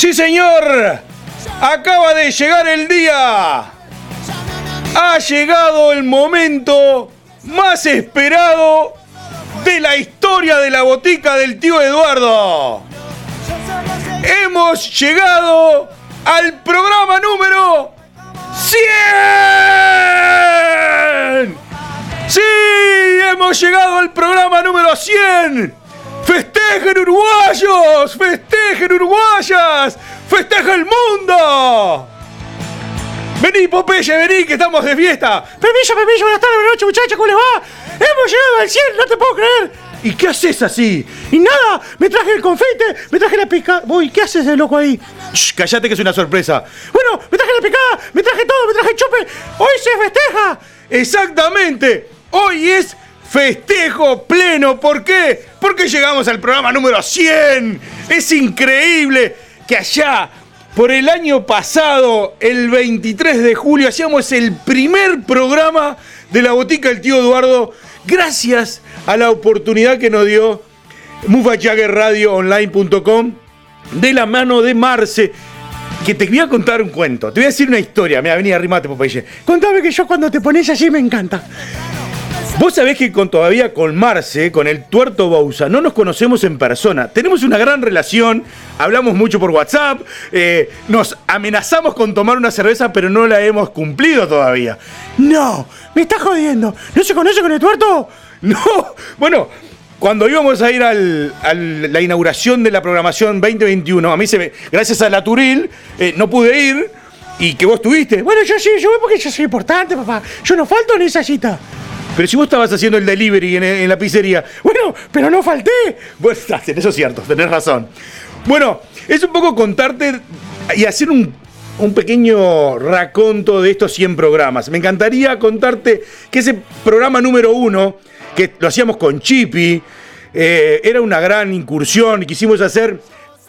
Sí, señor. Acaba de llegar el día. Ha llegado el momento más esperado de la historia de la botica del tío Eduardo. Hemos llegado al programa número 100. Sí, hemos llegado al programa número 100. ¡Festejen uruguayos! ¡Festejen uruguayas! ¡Festeja el mundo! Vení, Popeye, vení, que estamos de fiesta. Permiso, permiso, buenas tardes, buenas noches, muchachos, ¿cómo les va? Hemos llegado al 100, no te puedo creer. ¿Y qué haces así? Y nada, me traje el confite, me traje la picada. Uy, ¿qué haces de loco ahí? Shh, callate que es una sorpresa. Bueno, me traje la picada, me traje todo, me traje el chupe. Hoy se festeja. Exactamente. Hoy es festejo pleno. ¿Por qué? Porque llegamos al programa número 100. Es increíble que allá, por el año pasado, el 23 de julio, hacíamos el primer programa de la botica del tío Eduardo, gracias a la oportunidad que nos dio MufaJaggerRadioOnline.com de la mano de Marce. Que te voy a contar un cuento, te voy a decir una historia. Mira, vení, arrimate, Popeye. Contame que yo cuando te pones allí me encanta. Vos sabés que con, todavía con Marce, con el tuerto Bausa, no nos conocemos en persona. Tenemos una gran relación, hablamos mucho por WhatsApp, eh, nos amenazamos con tomar una cerveza, pero no la hemos cumplido todavía. No, me estás jodiendo. ¿No se conoce con el tuerto? No, bueno, cuando íbamos a ir a la inauguración de la programación 2021, a mí se me, gracias a la Turil, eh, no pude ir y que vos estuviste. Bueno, yo sí, yo voy porque yo soy importante, papá. Yo no falto en esa cita. Pero si vos estabas haciendo el delivery en, la pizzería. Bueno, pero no falté. Bueno, eso es cierto, tenés razón. Bueno, es un poco contarte y hacer un, pequeño raconto de estos 100 programas. Me encantaría contarte que ese programa número uno, que lo hacíamos con Chippy, eh, era una gran incursión y quisimos hacer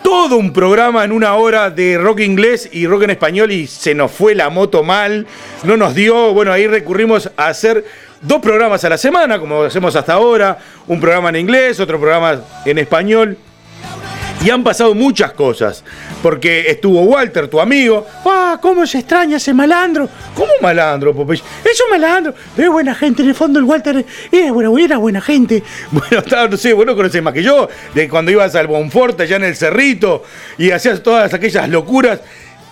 todo un programa en una hora de rock inglés y rock en español y se nos fue la moto mal, no nos dio, bueno, ahí recurrimos a hacer dos programas a la semana, como hacemos hasta ahora, un programa en inglés, otro programa en español. Y han pasado muchas cosas, porque estuvo Walter, tu amigo. ¡Ah, cómo se extraña ese malandro! ¿Cómo malandro, Popeye? Es un malandro, pero es buena gente. En el fondo, el Walter era buena, era buena gente. Bueno, estaba, no sé, vos más que yo, de cuando ibas al Bonforte allá en el Cerrito y hacías todas aquellas locuras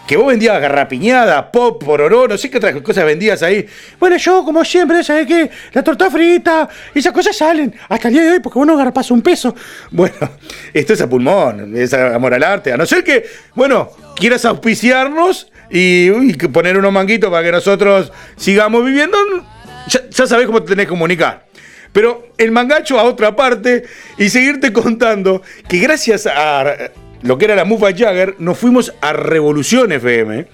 que vos vendías garrapiñada, pop, pororó, no sé qué otras cosas vendías ahí. Bueno, yo, como siempre, ¿sabes qué? La torta frita, esas cosas salen hasta el día de hoy porque vos no garpas un peso. Bueno, esto es a pulmón, es amor al arte. A no ser que, bueno, quieras auspiciarnos y, poner unos manguitos para que nosotros sigamos viviendo, ya, ya sabés cómo te tenés que comunicar. Pero el mangacho a otra parte y seguirte contando que gracias a lo que era la Mufa Jagger, nos fuimos a Revolución FM.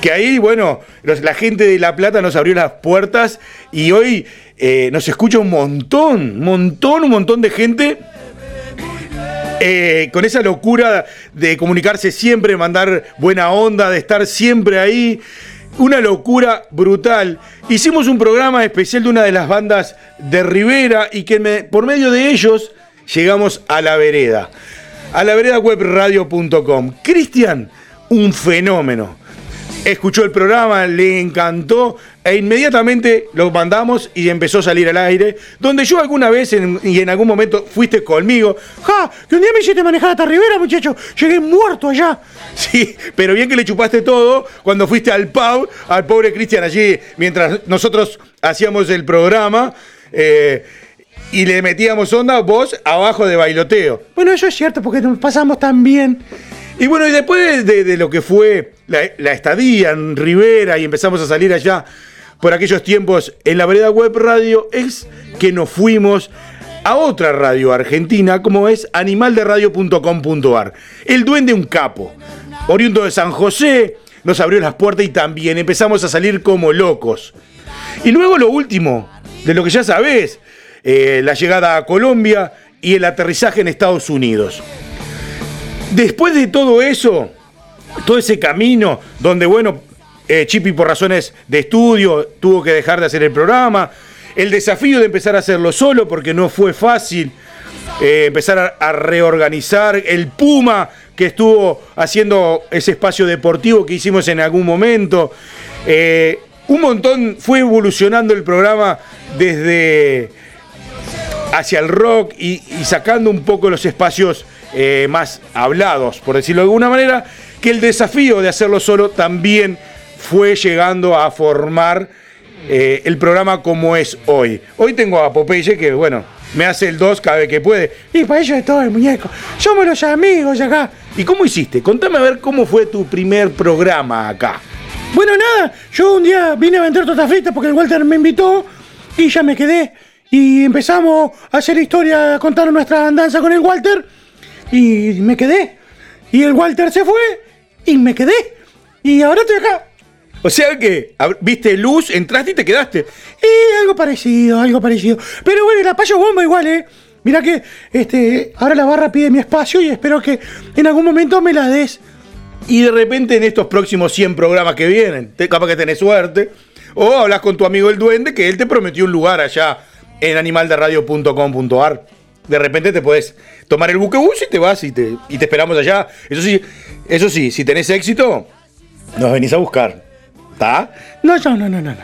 Que ahí, bueno, la gente de La Plata nos abrió las puertas y hoy eh, nos escucha un montón, un montón, un montón de gente eh, con esa locura de comunicarse siempre, mandar buena onda, de estar siempre ahí. Una locura brutal. Hicimos un programa especial de una de las bandas de Rivera y que por medio de ellos llegamos a la vereda a la vereda webradio.com. Cristian, un fenómeno. escuchó el programa, le encantó e inmediatamente lo mandamos y empezó a salir al aire, donde yo alguna vez y en algún momento fuiste conmigo. ¡Ja! Que un día me hiciste manejar hasta Rivera, muchacho. Llegué muerto allá. Sí, pero bien que le chupaste todo cuando fuiste al pub, al pobre Cristian allí, mientras nosotros hacíamos el programa. Eh, y le metíamos onda, vos abajo de bailoteo. Bueno, eso es cierto, porque nos pasamos tan bien. Y bueno, y después de, lo que fue la, estadía en Rivera y empezamos a salir allá por aquellos tiempos en la vereda web radio, es que nos fuimos a otra radio argentina como es animalderadio.com.ar. El duende un capo, oriundo de San José, nos abrió las puertas y también empezamos a salir como locos. Y luego lo último, de lo que ya sabés, eh, la llegada a Colombia y el aterrizaje en Estados Unidos. Después de todo eso, todo ese camino donde, bueno, eh, Chipi por razones de estudio tuvo que dejar de hacer el programa, el desafío de empezar a hacerlo solo porque no fue fácil, eh, empezar a, reorganizar, el Puma que estuvo haciendo ese espacio deportivo que hicimos en algún momento, un montón fue evolucionando el programa desde hacia el rock y, sacando un poco los espacios eh, más hablados, por decirlo de alguna manera, que el desafío de hacerlo solo también fue llegando a formar eh, el programa como es hoy. Hoy tengo a Popeye que, bueno, me hace el 2 cada vez que puede. Y para ello es todo el muñeco. Somos los amigos acá. ¿Y cómo hiciste? Contame a ver cómo fue tu primer programa acá. Bueno, nada, yo un día vine a vender tortas fritas porque el Walter me invitó y ya me quedé y empezamos a hacer historia, a contar nuestra andanza con el Walter. Y me quedé. Y el Walter se fue. Y me quedé. Y ahora estoy acá. O sea que, viste luz, entraste y te quedaste. Y algo parecido, algo parecido. Pero bueno, la payo bomba igual, ¿eh? Mira que este, ahora la barra pide mi espacio y espero que en algún momento me la des. Y de repente en estos próximos 100 programas que vienen, te, capaz que tenés suerte. O hablas con tu amigo el duende que él te prometió un lugar allá en animalderadio.com.ar. De repente te puedes tomar el buquebús y te vas y te, y te esperamos allá. Eso sí, eso sí, si tenés éxito, nos venís a buscar. ¿Está? No, no, no, no, no.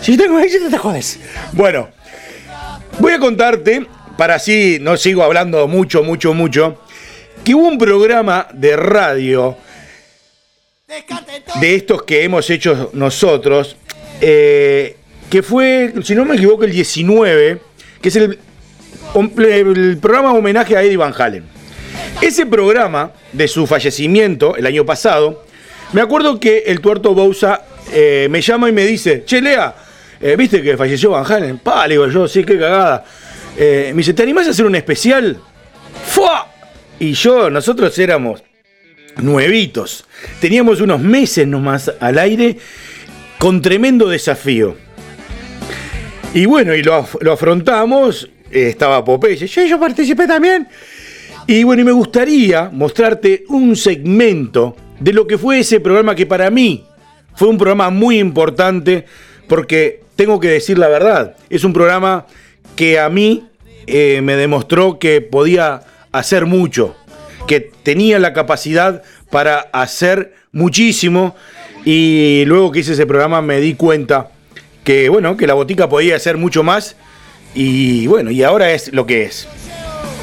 Si tengo éxito, te jodes. Bueno, voy a contarte, para así no sigo hablando mucho, mucho, mucho, que hubo un programa de radio de estos que hemos hecho nosotros. Eh, que fue, si no me equivoco, el 19, que es el, el programa homenaje a Eddie Van Halen. Ese programa, de su fallecimiento el año pasado, me acuerdo que el tuerto Bousa eh, me llama y me dice, che, Lea, eh, ¿viste que falleció Van Halen? Pa, le digo yo, sí, qué cagada. Eh, me dice, ¿te animás a hacer un especial? ¡Fua! Y yo, nosotros éramos nuevitos. Teníamos unos meses nomás al aire con tremendo desafío. Y bueno, y lo, afrontamos, eh, estaba Popeye, yo, yo participé también. Y bueno, y me gustaría mostrarte un segmento de lo que fue ese programa que para mí fue un programa muy importante porque tengo que decir la verdad, es un programa que a mí eh, me demostró que podía hacer mucho, que tenía la capacidad para hacer muchísimo y luego que hice ese programa me di cuenta que bueno, que la botica podía ser mucho más y bueno, y ahora es lo que es.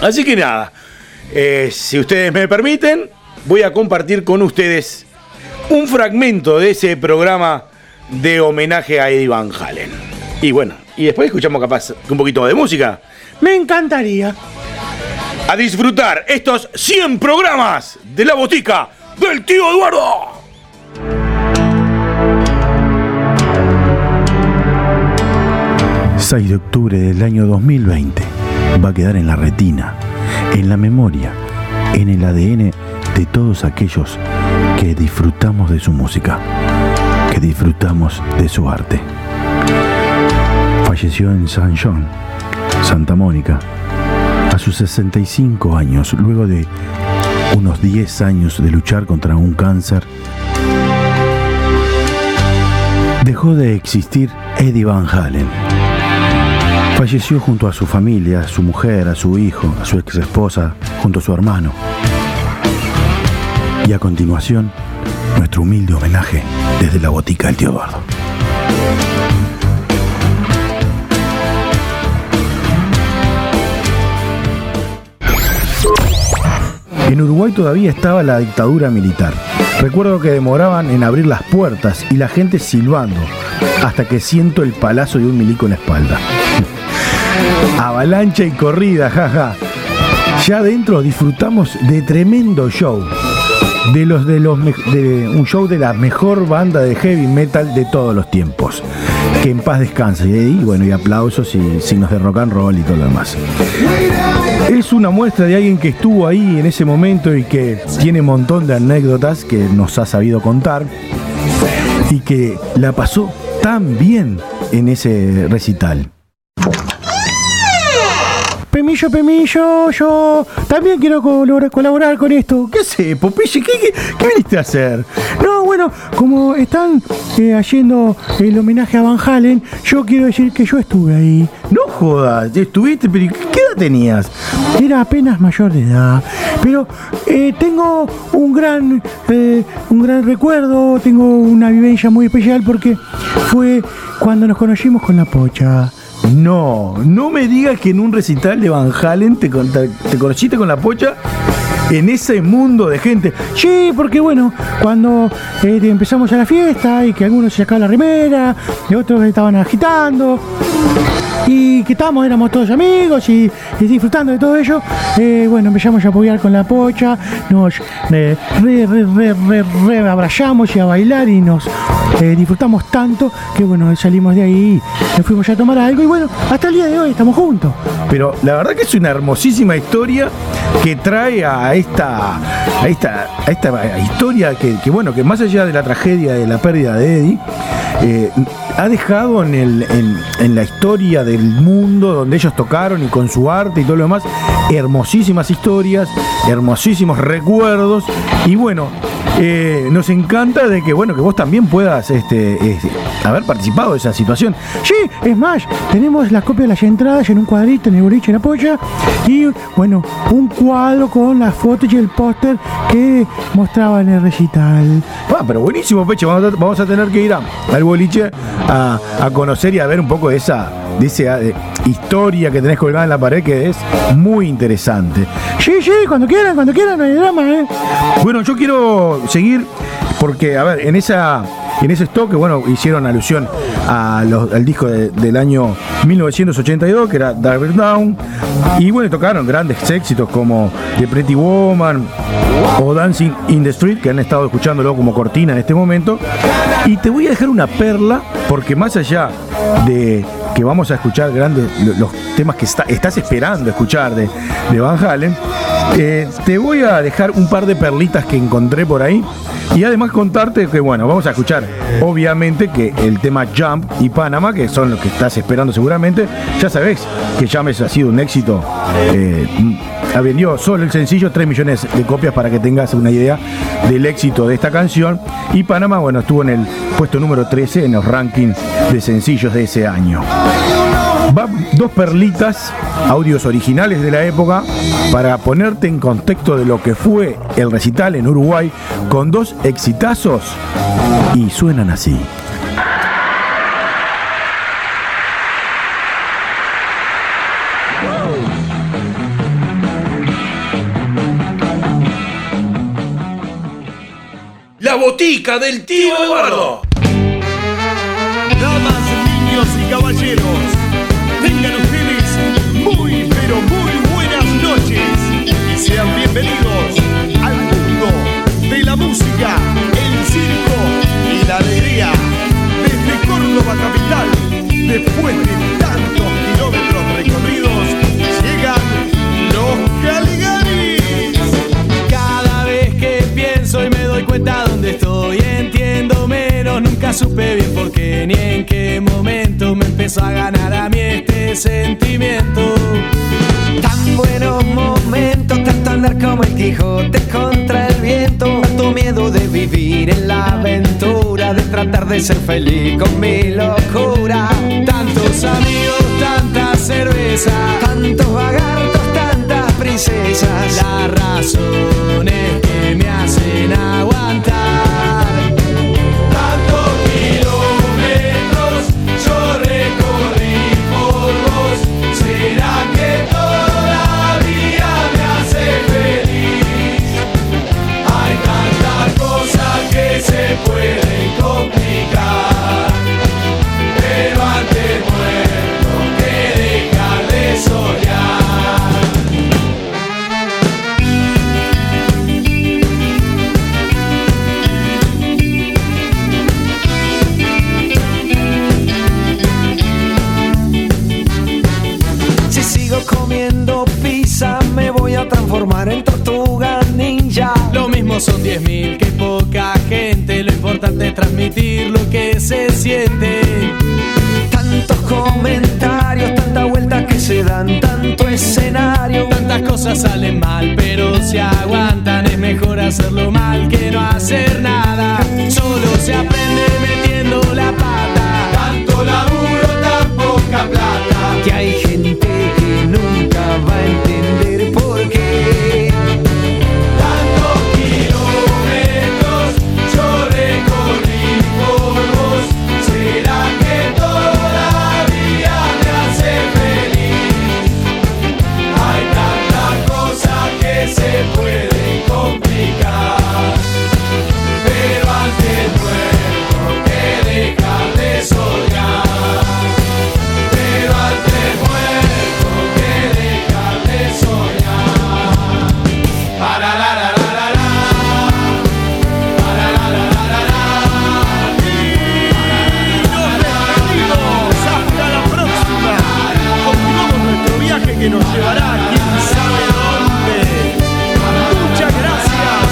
Así que nada, eh, si ustedes me permiten, voy a compartir con ustedes un fragmento de ese programa de homenaje a Eddie Van Halen. Y bueno, y después escuchamos capaz un poquito de música. Me encantaría. A disfrutar estos 100 programas de la botica del tío Eduardo. 6 de octubre del año 2020 va a quedar en la retina, en la memoria, en el ADN de todos aquellos que disfrutamos de su música, que disfrutamos de su arte. Falleció en San John, Santa Mónica, a sus 65 años, luego de unos 10 años de luchar contra un cáncer. Dejó de existir Eddie Van Halen Falleció junto a su familia, a su mujer, a su hijo, a su ex esposa, junto a su hermano. Y a continuación, nuestro humilde homenaje desde la botica del tío Eduardo. En Uruguay todavía estaba la dictadura militar. Recuerdo que demoraban en abrir las puertas y la gente silbando hasta que siento el palazo de un milico en la espalda. Avalancha y corrida, jaja. Ya adentro disfrutamos de tremendo show. De los de los de un show de la mejor banda de heavy metal de todos los tiempos. Que en paz descanse. Y bueno, y aplausos y signos de rock and roll y todo lo demás. Es una muestra de alguien que estuvo ahí en ese momento y que tiene un montón de anécdotas que nos ha sabido contar y que la pasó tan bien en ese recital. Pemillo, yo también quiero colaborar, con esto. ¿Qué sé, Popeye? ¿Qué, qué, viniste a hacer? No, bueno, como están eh, haciendo el homenaje a Van Halen, yo quiero decir que yo estuve ahí. No jodas, estuviste, pero ¿qué edad tenías? Era apenas mayor de edad. Pero eh, tengo un gran, eh, un gran recuerdo, tengo una vivencia muy especial porque fue cuando nos conocimos con la pocha. No, no me digas que en un recital de Van Halen te, te conociste con la pocha en ese mundo de gente. Sí, porque bueno, cuando eh, empezamos a la fiesta y que algunos se sacaban la remera, y otros estaban agitando, y que estábamos, éramos todos amigos y, disfrutando de todo ello, eh, bueno, empezamos a apoyar con la pocha, nos eh, re, re, re, re, abrazamos y a bailar y nos disfrutamos tanto que bueno, salimos de ahí, nos fuimos a tomar algo y bueno, hasta el día de hoy estamos juntos. Pero la verdad que es una hermosísima historia que trae a esta, a esta, a esta historia que, bueno, que más allá de la tragedia de la pérdida de Eddie, eh, ha dejado en, el, en, la historia del mundo donde ellos tocaron y con su arte y todo lo demás, hermosísimas historias, hermosísimos recuerdos. Y bueno, eh, nos encanta de que, bueno, que vos también puedas este, haber participado de esa situación. Sí, es más, tenemos la copia de las entradas en un cuadrito en el boliche en la polla y, bueno, un cuadro con las fotos y el póster que mostraba en el recital. Ah, pero buenísimo, Peche, vamos a, tener que ir al boliche a, conocer y a ver un poco de esa, de esa historia que tenés colgada en la pared que es muy interesante. Sí, sí, cuando quieran, cuando quieran, no hay drama, ¿eh? Bueno, yo quiero seguir porque, a ver, en esa en ese stock, bueno, hicieron alusión al disco del año 1982, que era Dark Down. Y bueno, tocaron grandes éxitos como The Pretty Woman o Dancing in the Street, que han estado escuchándolo como cortina en este momento. Y te voy a dejar una perla, porque más allá de que vamos a escuchar grandes los temas que estás esperando escuchar de, de Van Halen, eh, te voy a dejar un par de perlitas que encontré por ahí y además contarte que, bueno, vamos a escuchar, obviamente, que el tema Jump y Panama, que son los que estás esperando seguramente, ya sabes que Jump ha sido un éxito. Eh, ha vendido solo el sencillo 3 millones de copias para que tengas una idea del éxito de esta canción. Y Panamá, bueno, estuvo en el puesto número 13 en los rankings de sencillos de ese año. Va dos perlitas, audios originales de la época, para ponerte en contexto de lo que fue el recital en Uruguay, con dos exitazos y suenan así. La botica del tío Eduardo. Sean bienvenidos al mundo de la música, el circo y la alegría. Desde Córdoba capital, después de tantos kilómetros recorridos, llegan los Caligaris. Cada vez que pienso y me doy cuenta dónde estoy, entiendo menos, nunca supe bien por qué ni en qué momento me empezó a ganar a este sentimiento. Tan buenos momentos, tanto andar como el Quijote contra el viento. Tanto miedo de vivir en la aventura, de tratar de ser feliz con mi locura. Tantos amigos, tanta cerveza, tantos vagartos, tantas princesas. Las razones que me hacen nos llevará quién sabe dónde. Muchas gracias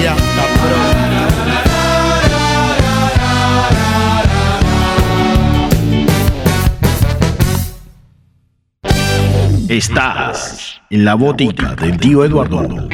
y hasta pronto. Estás en la botica del tío Eduardo.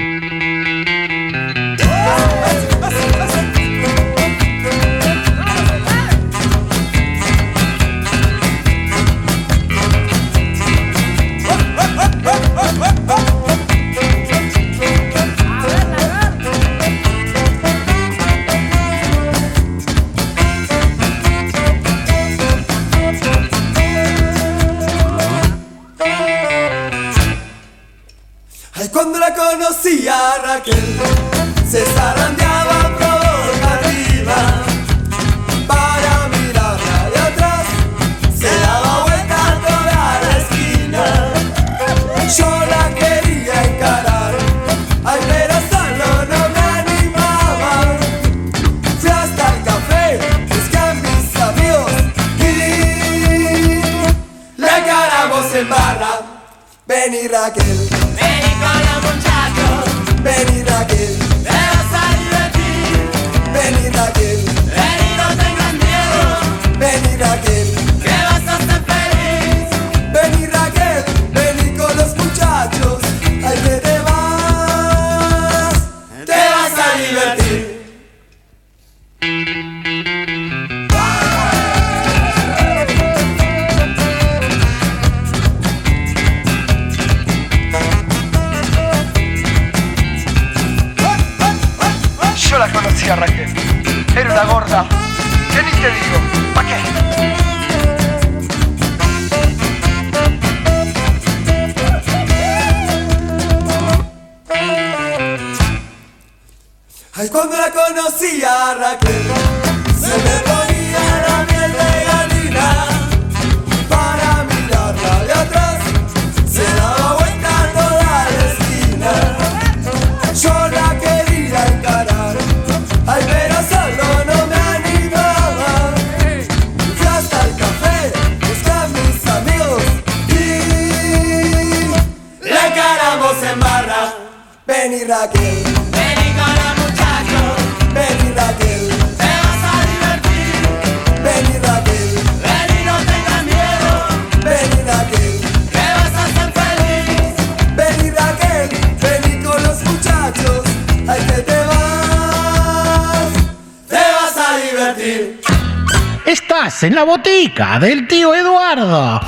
gorda. ¿Qué ni te digo? ¿Pa' qué? Ay, cuando la conocí a Raquel, se me en la botica del tío Eduardo.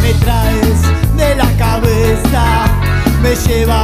Me traes de la cabeza, me llevas.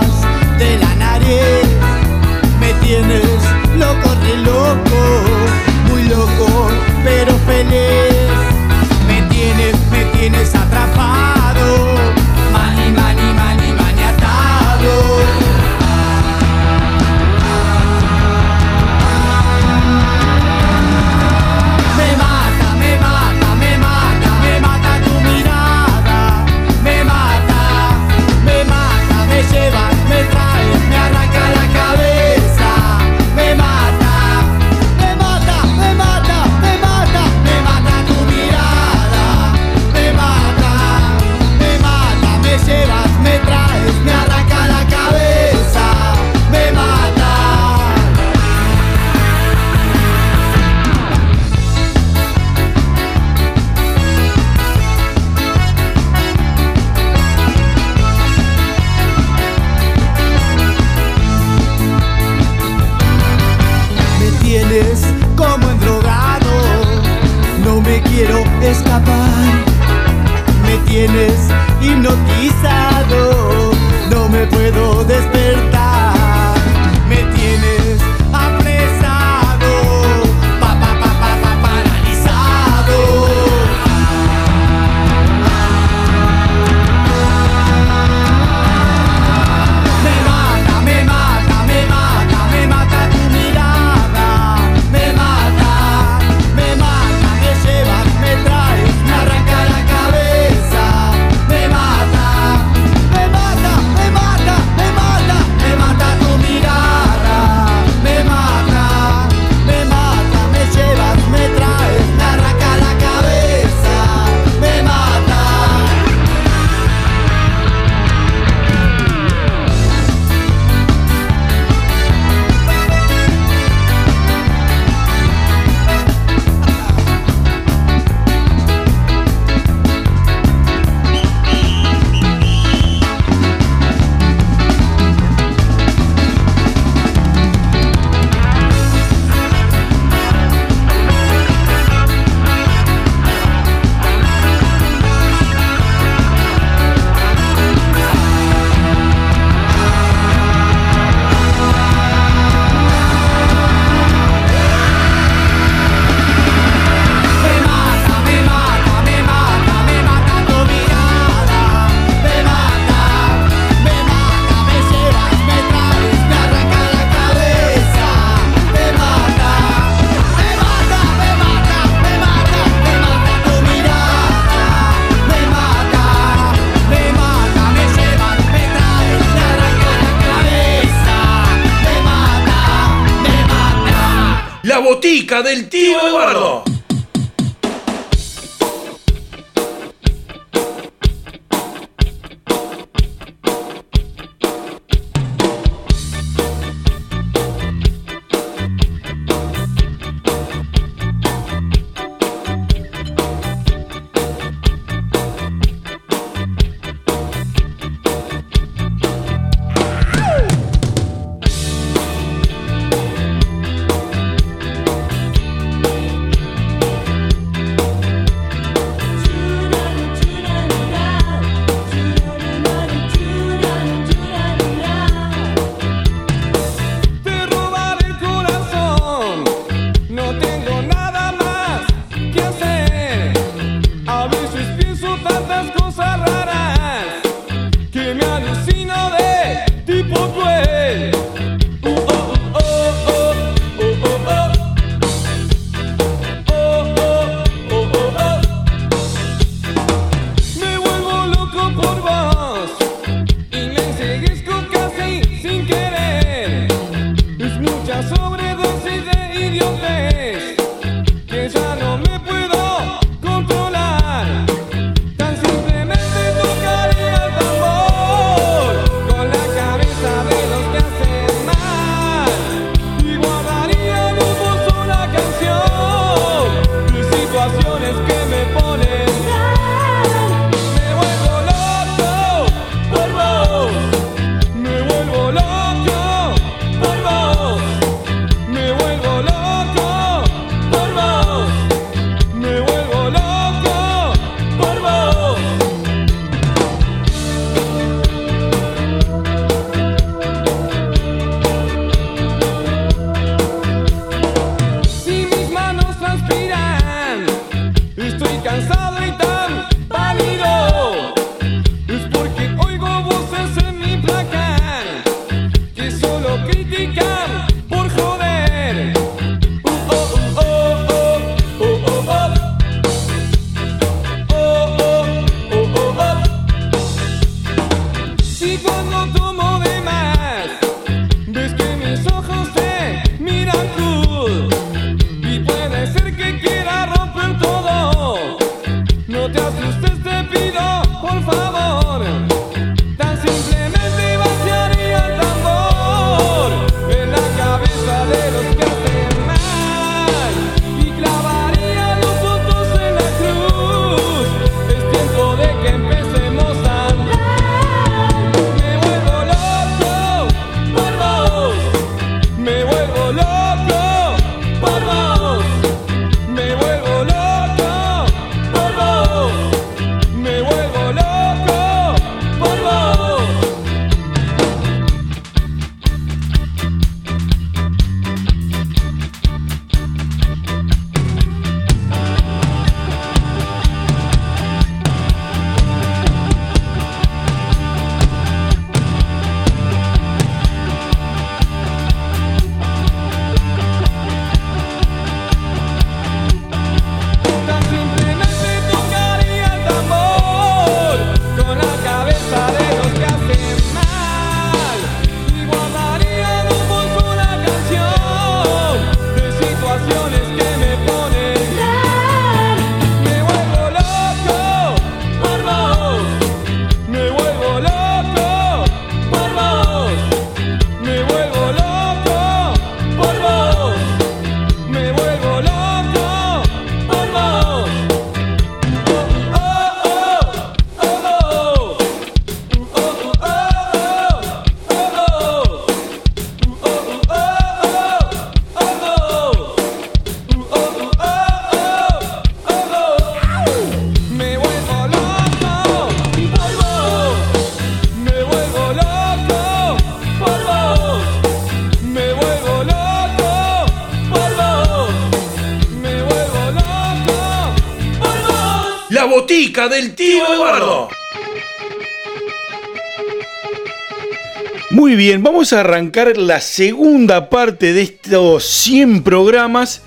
Vamos a arrancar la segunda parte de estos 100 programas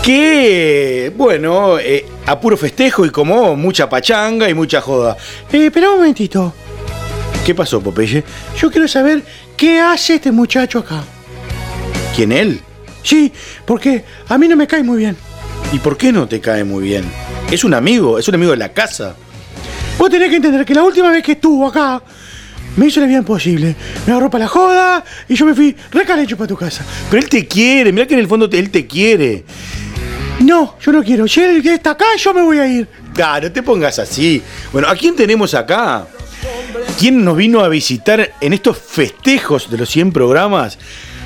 que, bueno, eh, a puro festejo y como mucha pachanga y mucha joda. Eh, un momentito. ¿Qué pasó, Popeye? Yo quiero saber qué hace este muchacho acá. ¿Quién él? Sí, porque a mí no me cae muy bien. ¿Y por qué no te cae muy bien? Es un amigo, es un amigo de la casa. Vos tenés que entender que la última vez que estuvo acá, me hizo la vida imposible. Me agarró para la joda y yo me fui recalecho para tu casa. Pero él te quiere, mira que en el fondo te- él te quiere. No, yo no quiero. Si él está acá, yo me voy a ir. Ah, no te pongas así. Bueno, ¿a quién tenemos acá? ¿Quién nos vino a visitar en estos festejos de los 100 programas?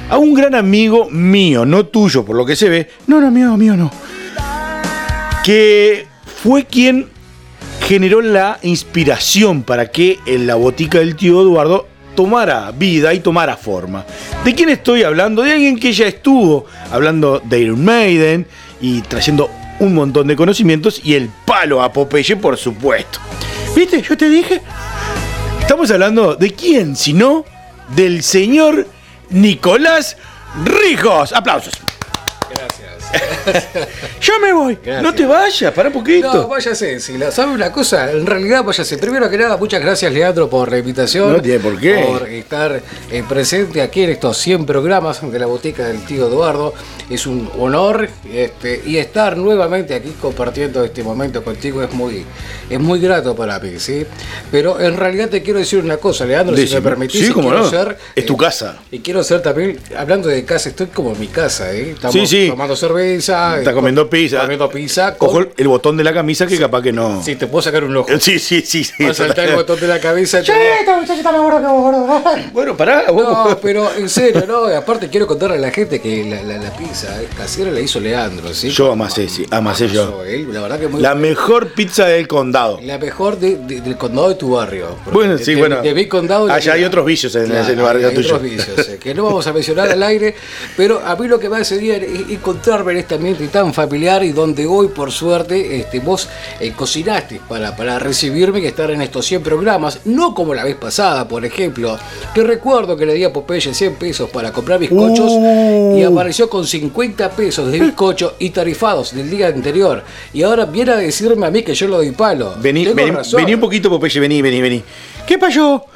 A un gran amigo mío, no tuyo, por lo que se ve. No, no, mío, mío no. Que fue quien generó la inspiración para que en la botica del tío Eduardo tomara vida y tomara forma. ¿De quién estoy hablando? De alguien que ya estuvo hablando de Iron Maiden y trayendo un montón de conocimientos y el palo a Popeye, por supuesto. ¿Viste? Yo te dije. Estamos hablando de quién, si no del señor Nicolás Rijos. Aplausos. Yo me voy. No te vayas, para un poquito. No, váyase. Si la, ¿Sabe una cosa? En realidad, váyase. Primero que nada, muchas gracias, Leandro, por la invitación. No tiene por qué. Por estar eh, presente aquí en estos 100 programas de la botica del tío Eduardo. Es un honor este, y estar nuevamente aquí compartiendo este momento contigo es muy, es muy grato para mí, ¿sí? Pero en realidad te quiero decir una cosa, Leandro, si me permitís. Sí, quiero no. ser, Es tu eh, casa. Y quiero ser también, hablando de casa, estoy como en mi casa, ¿eh? Estamos Sí, sí. tomando cerveza. Está comiendo pizza. Comiendo pizza. con- Cojo el botón de la camisa que capaz que no. Sí, te puedo sacar un ojo. Sí, sí, sí. sí. A saltar el botón de la cabeza. Che, esta muchacha está más gorda que vos, gordo. Bueno, pará, vos. No, pero en serio, no. Aparte quiero contarle a la gente que la, la, la pizza eh, casera la hizo Leandro, ¿sí? Yo amasé, sí, amasé yo. Él, La verdad que muy La mejor pizza del condado. la mejor de- de- del condado de tu barrio. Bueno, sí, de- bueno. De mi condado. Allá hay otros vicios en Claro, ese barrio hay tuyo. otros vicios, eh, que no vamos a mencionar al aire, pero a mí lo que me hace bien es encontrarme en este ambiente tan familiar y donde hoy, por suerte, este, vos eh, cocinaste para, para recibirme y estar en estos 100 programas, no como la vez pasada, por ejemplo, que recuerdo que le di a Popeye 100 pesos para comprar bizcochos Uh. y apareció con 50 pesos de bizcocho y tarifados del día anterior. Y ahora viene a decirme a mí que yo lo doy palo. Vení, vení, vení un poquito, Popeye, vení, vení, vení. ¿Qué pasó?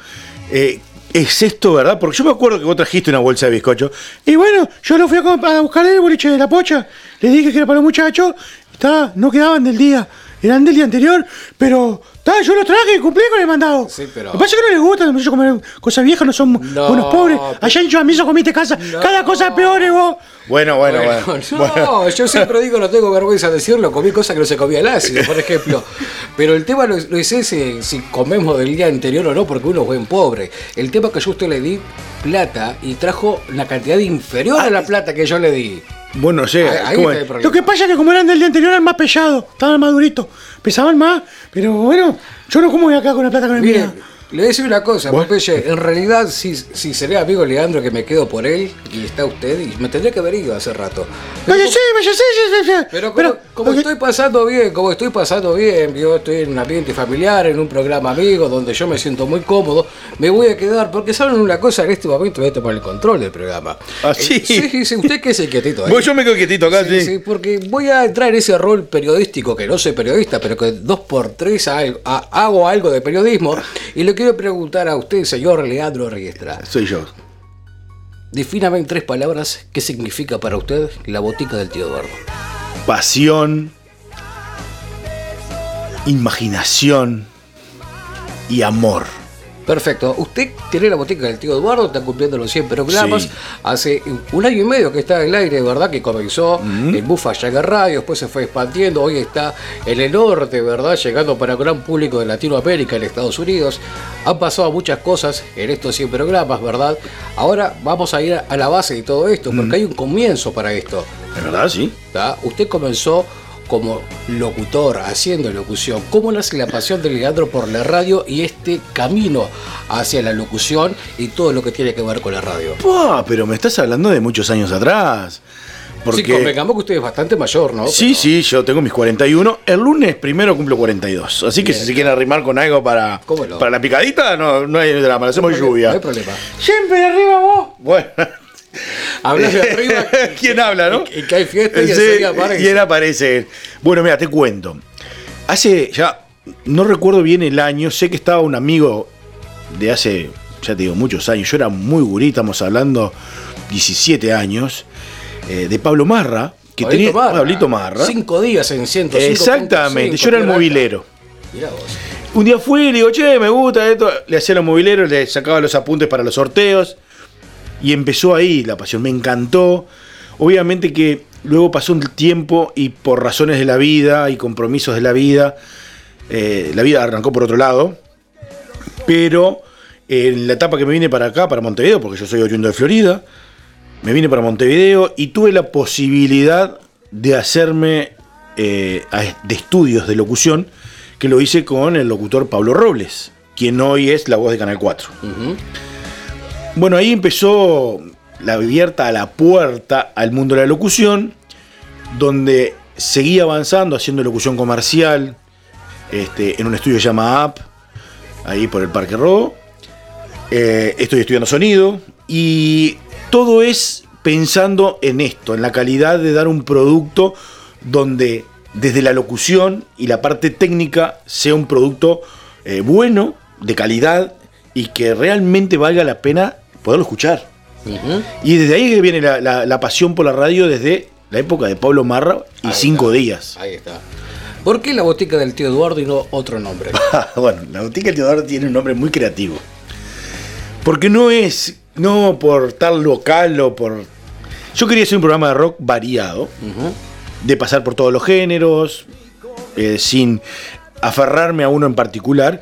Eh, ¿Es esto verdad? Porque yo me acuerdo que vos trajiste una bolsa de bizcocho. Y bueno, yo lo fui a, buscar el boliche de la pocha. Le dije que era para los muchachos. Está, no quedaban del día. Eran del día anterior. Pero, está, yo los traje y cumplí con el mandado. Sí, pero- Lo que pasa es que no les gusta los comer cosas viejas, no son No, unos pobres. Allá en Chamizo comiste casa. Cada cosa es peor, y vos. Bueno, bueno, Bueno, no, yo siempre digo, no tengo vergüenza de decirlo, comí cosas que no se comía el ácido, por ejemplo. Pero el tema no es, no es ese, si comemos del día anterior o no, porque uno es buen pobre. El tema es que yo a usted le di plata y trajo una cantidad inferior a la plata que yo le di. Bueno, problema. Lo que pasa es que como eran del día anterior eran más pesados, estaban más duritos, pesaban más, pero bueno, yo no como voy acá con la plata con el Mire, mía. Le voy a decir una cosa, ¿Vos? Popeye, en realidad si, si sería amigo Leandro que me quedo por él y está usted, y me tendría que haber ido hace rato. Pero sí, vaya, sí, sí, sí, sí. Pero como, como ok. estoy pasando bien, como estoy pasando bien, yo estoy en un ambiente familiar, en un programa amigo, donde yo me siento muy cómodo, me voy a quedar, porque saben una cosa, en este momento voy a tomar el control del programa. ¿Ah, Eh, sí? sí, sí, usted que es quietito ahí. Yo me quedo quietito acá, sí. Sí, sí, porque voy a entrar en ese rol periodístico, que no soy periodista, pero que dos por tres ha- ha- hago algo de periodismo, y le quiero preguntar a usted, señor Leandro Riestra, Soy yo. defíname en tres palabras qué significa para usted la botica del tío Eduardo. Pasión, imaginación y amor. Perfecto. Usted tiene la botica del tío Eduardo, está cumpliendo los 100 programas. Sí. Hace un año y medio que está en el aire, ¿verdad? Que comenzó en Bufa Yaga Radio, después se fue expandiendo. Hoy está en el norte, ¿verdad? Llegando para el gran público de Latinoamérica, en Estados Unidos. Han pasado muchas cosas en estos 100 programas, ¿verdad? Ahora vamos a ir a la base de todo esto, porque hay un comienzo para esto. ¿Es verdad? Sí. ¿tá? Usted comenzó como locutor, haciendo locución. ¿Cómo nace la pasión de Leandro por la radio y este camino hacia la locución y todo lo que tiene que ver con la radio? Pua, pero me estás hablando de muchos años atrás. Porque... Sí, convengamos que usted es bastante mayor, ¿no? Sí, sí, yo tengo mis 41. El lunes primero cumplo 42. Así que Bien. si se quieren arrimar con algo para, ¿Cómo no? para la picadita, no, no hay drama, hacemos No hay lluvia. problema. Siempre de arriba vos. Bueno. Hablas de arriba. ¿Quién habla, no? Y, y que hay fiesta y Sí, aparece. y él aparece. Bueno, mira, te cuento. Hace ya, no recuerdo bien el año, sé que estaba un amigo de hace, ya te digo, muchos años. Yo era muy gurí, estamos hablando 17 años, eh, de Pablo Marra, que Pablito tenía. Marra. Pablito Marra. Cinco días en 105. Exactamente, yo era el movilero. Mirá vos. Un día fui y le digo, che, me gusta esto. Le hacía los mobileros, le sacaba los apuntes para los sorteos. Y empezó ahí la pasión, me encantó. Obviamente que luego pasó un tiempo y por razones de la vida y compromisos de la vida, eh, la vida arrancó por otro lado. Pero en la etapa que me vine para acá, para Montevideo, porque yo soy oriundo de Florida, me vine para Montevideo y tuve la posibilidad de hacerme eh, de estudios de locución, que lo hice con el locutor Pablo Robles, quien hoy es la voz de Canal 4. Bueno, ahí empezó la abierta a la puerta al mundo de la locución, donde seguí avanzando haciendo locución comercial este, en un estudio que se llama App, ahí por el Parque Robo. Eh, estoy estudiando sonido y todo es pensando en esto, en la calidad de dar un producto donde desde la locución y la parte técnica sea un producto eh, bueno, de calidad y que realmente valga la pena poderlo escuchar. Y desde ahí que viene la, la- la pasión por la radio desde la época de Pablo Marra y Ahí cinco está. días. Ahí está. ¿Por qué la botica del tío Eduardo y no otro nombre? bueno, la botica del Teodoro tiene un nombre muy creativo. Porque no es, no por tal local o por... Yo quería hacer un programa de rock variado, de pasar por todos los géneros, eh, sin aferrarme a uno en particular.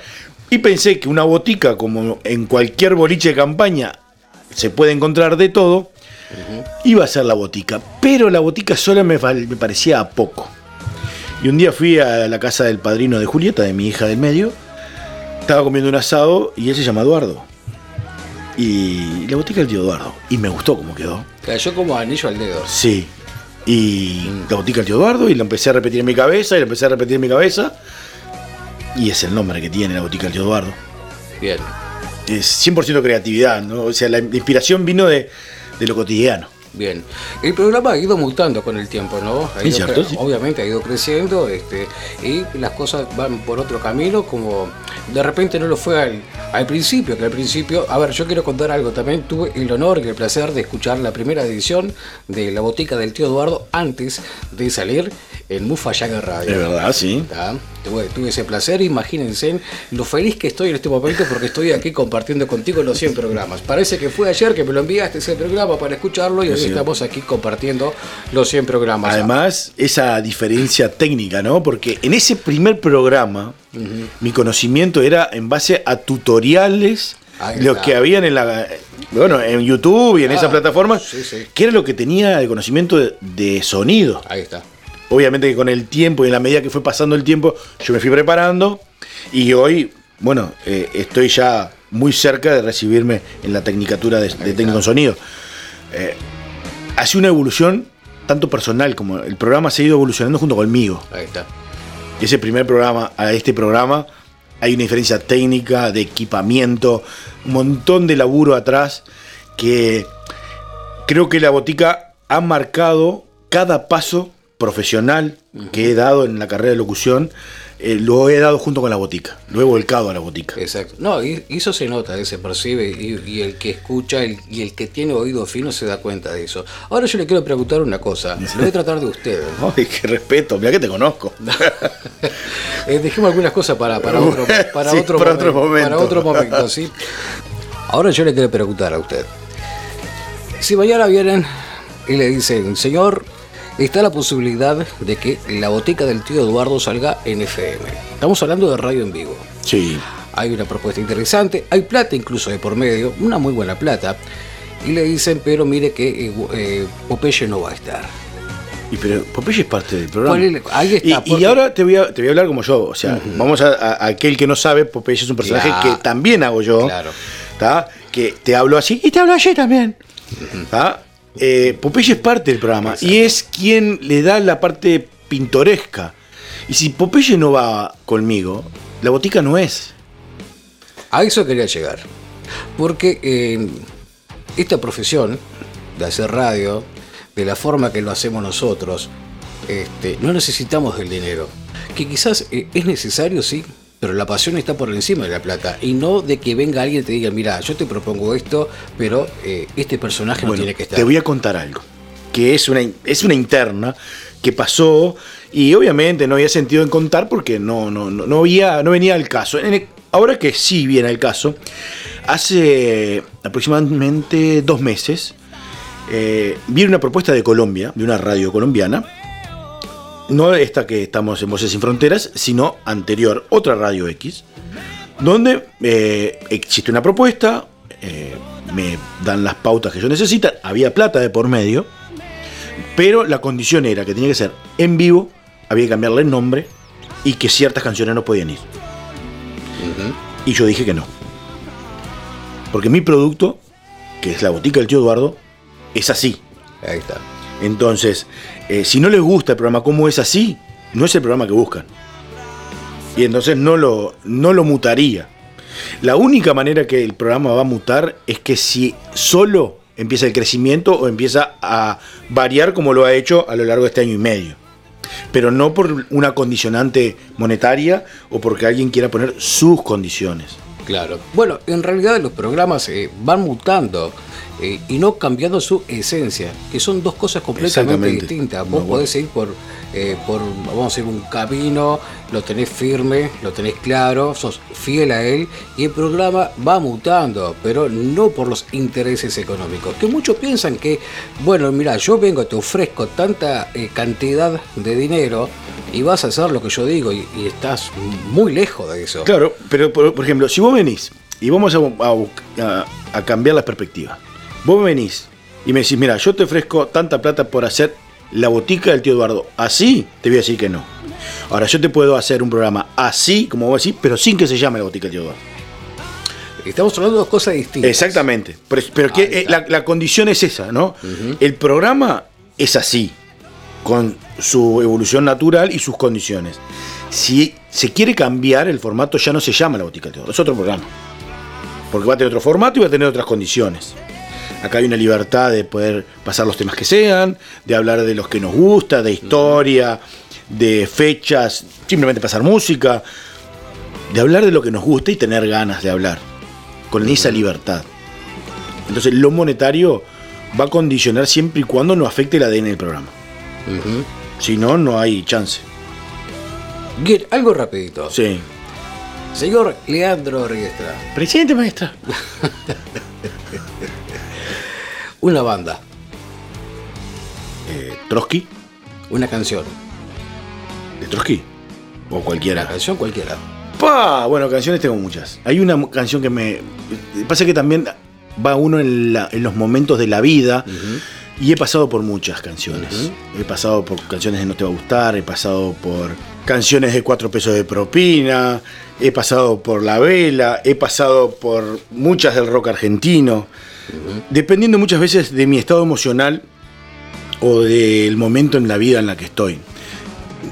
Y pensé que una botica, como en cualquier boliche de campaña, se puede encontrar de todo, iba a ser la botica. Pero la botica sola me, me parecía a poco. Y un día fui a la casa del padrino de Julieta, de mi hija del medio. Estaba comiendo un asado y él se llama Eduardo. Y la botica del tío Eduardo. Y me gustó cómo quedó. Cayó como anillo al dedo. Sí. Y la botica del tío Eduardo y lo empecé a repetir en mi cabeza y lo empecé a repetir en mi cabeza. Y es el nombre que tiene la botica del tío Eduardo. Bien. Es 100% creatividad, ¿no? O sea, la inspiración vino de, de lo cotidiano. Bien. El programa ha ido mutando con el tiempo, ¿no? Ha ido cierto, cre- sí. Obviamente ha ido creciendo este, y las cosas van por otro camino, como de repente no lo fue al, al principio, que al principio, a ver, yo quiero contar algo, también tuve el honor y el placer de escuchar la primera edición de La Botica del Tío Eduardo antes de salir en Mufa Yaga Radio. De verdad, sí. Tuve, tuve ese placer, imagínense lo feliz que estoy en este momento porque estoy aquí compartiendo contigo los 100 programas. Parece que fue ayer que me lo enviaste ese programa para escucharlo y Sí. estamos aquí compartiendo los 100 programas. Además, esa diferencia técnica, ¿no? Porque en ese primer programa, mi conocimiento era en base a tutoriales, los que habían en la. Bueno, en YouTube y en Ah, esas plataformas, sí, sí. que era lo que tenía de conocimiento de, de sonido. Ahí está. Obviamente que con el tiempo y en la medida que fue pasando el tiempo, yo me fui preparando y hoy, bueno, eh, estoy ya muy cerca de recibirme en la tecnicatura de, de técnico en sonido. Eh, ha sido una evolución tanto personal como el programa se ha ido evolucionando junto conmigo. Ahí está. Ese primer programa a este programa hay una diferencia técnica, de equipamiento, un montón de laburo atrás que creo que la botica ha marcado cada paso profesional que he dado en la carrera de locución, eh, lo he dado junto con la botica, lo he volcado a la botica. Exacto. No, y y eso se nota, eh, se percibe y, y el que escucha el- y el que tiene oído fino se da cuenta de eso. Ahora yo le quiero preguntar una cosa. Lo voy a tratar de usted. Ay, qué respeto, mira que te conozco. Eh, dejemos algunas cosas para, para otro, para Sí, otro, para momento, otro momento. Para otro momento, ¿sí? Ahora yo le quiero preguntar a usted. Si mañana vienen y le dicen, señor, está la posibilidad de que la botica del tío Eduardo salga en FM. Estamos hablando de radio en vivo. Sí. Hay una propuesta interesante, hay plata incluso de por medio, una muy buena plata. Y le dicen, pero mire que eh, eh, Popeye no va a estar. Y pero Popeye es parte del programa. Ahí está, y, ahora te voy, a, te voy a hablar como yo. O sea, vamos a, aquel que no sabe, Popeye es un personaje que también hago yo. Claro. ¿tá? Que te hablo así y te hablo así también. ¿tá? Eh, Popeye es parte del programa y es quien le da la parte pintoresca. Y si Popeye no va conmigo, la botica no es. A eso quería llegar. Porque eh, esta profesión de hacer radio, de la forma que lo hacemos nosotros, este, no necesitamos del dinero. Que quizás eh, es necesario, sí, pero la pasión está por encima de la plata. Y no de que venga alguien y te diga, mira, yo te propongo esto, pero eh, este personaje no Bueno, tiene que estar. te voy a contar algo, que es una, es una interna que pasó y obviamente no había sentido en contar porque no, no, no, no había, no venía al caso. En el- ahora que sí viene al caso, hace aproximadamente dos meses eh, vi una propuesta de Colombia, de una radio colombiana, no esta que estamos en Voces Sin Fronteras, sino anterior, otra radio X, donde eh, existe una propuesta, eh, me dan las pautas que yo necesito, había plata de por medio, pero la condición era que tenía que ser en vivo, había que cambiarle el nombre y que ciertas canciones no podían ir. Y yo dije que no. Porque mi producto, que es la botica del tío Eduardo, es así. Ahí está. Entonces, eh, si no les gusta el programa como es así, no es el programa que buscan. Y entonces no lo, no lo mutaría. La única manera que el programa va a mutar es que si solo empieza el crecimiento o empieza a variar como lo ha hecho a lo largo de este año y medio. Pero no por una condicionante monetaria o porque alguien quiera poner sus condiciones. Claro. Bueno, en realidad los programas eh, van mutando eh, y no cambiando su esencia, que son dos cosas completamente distintas. No, Vos bueno. podés ir por, eh, por, vamos a decir, un camino, lo tenés firme, lo tenés claro, sos fiel a él y el programa va mutando, pero no por los intereses económicos. Que muchos piensan que, bueno, mira, yo vengo, te ofrezco tanta eh, cantidad de dinero y vas a hacer lo que yo digo y, y estás muy lejos de eso. Claro, pero por, por ejemplo, si vos venís y vamos a- a cambiar la perspectiva, vos venís y me decís, mira, yo te ofrezco tanta plata por hacer la botica del tío Eduardo, así te voy a decir que no. Ahora, yo te puedo hacer un programa así, como vos decís, pero sin que se llame la botica del tío Eduardo. Estamos hablando de dos cosas distintas. Exactamente. Pero, pero que, eh, la, la condición es esa, ¿no? El programa es así, con su evolución natural y sus condiciones. Si se quiere cambiar, el formato ya no se llama La Botica del Teodoro, es otro programa. Porque va a tener otro formato y va a tener otras condiciones. Acá hay una libertad de poder pasar los temas que sean, de hablar de los que nos gusta, de historia, de fechas, simplemente pasar música, de hablar de lo que nos gusta y tener ganas de hablar, con esa libertad. Entonces lo monetario va a condicionar siempre y cuando no afecte el ADN del programa. Si no, no hay chance. Bien, algo rapidito. Sí. Señor Leandro Riestra, Presidente, maestra. una banda, Eh, Trotsky, una canción, de Trotsky. O una cualquiera. canción cualquiera. Pa, bueno, canciones tengo muchas. Hay una canción que me. Pasa que también va uno en, la- en los momentos de la vida. Y he pasado por muchas canciones. He pasado por canciones de No Te Va a Gustar, he pasado por canciones de cuatro pesos de propina, he pasado por La Vela, he pasado por muchas del rock argentino. Dependiendo muchas veces de mi estado emocional o del momento en la vida en la que estoy.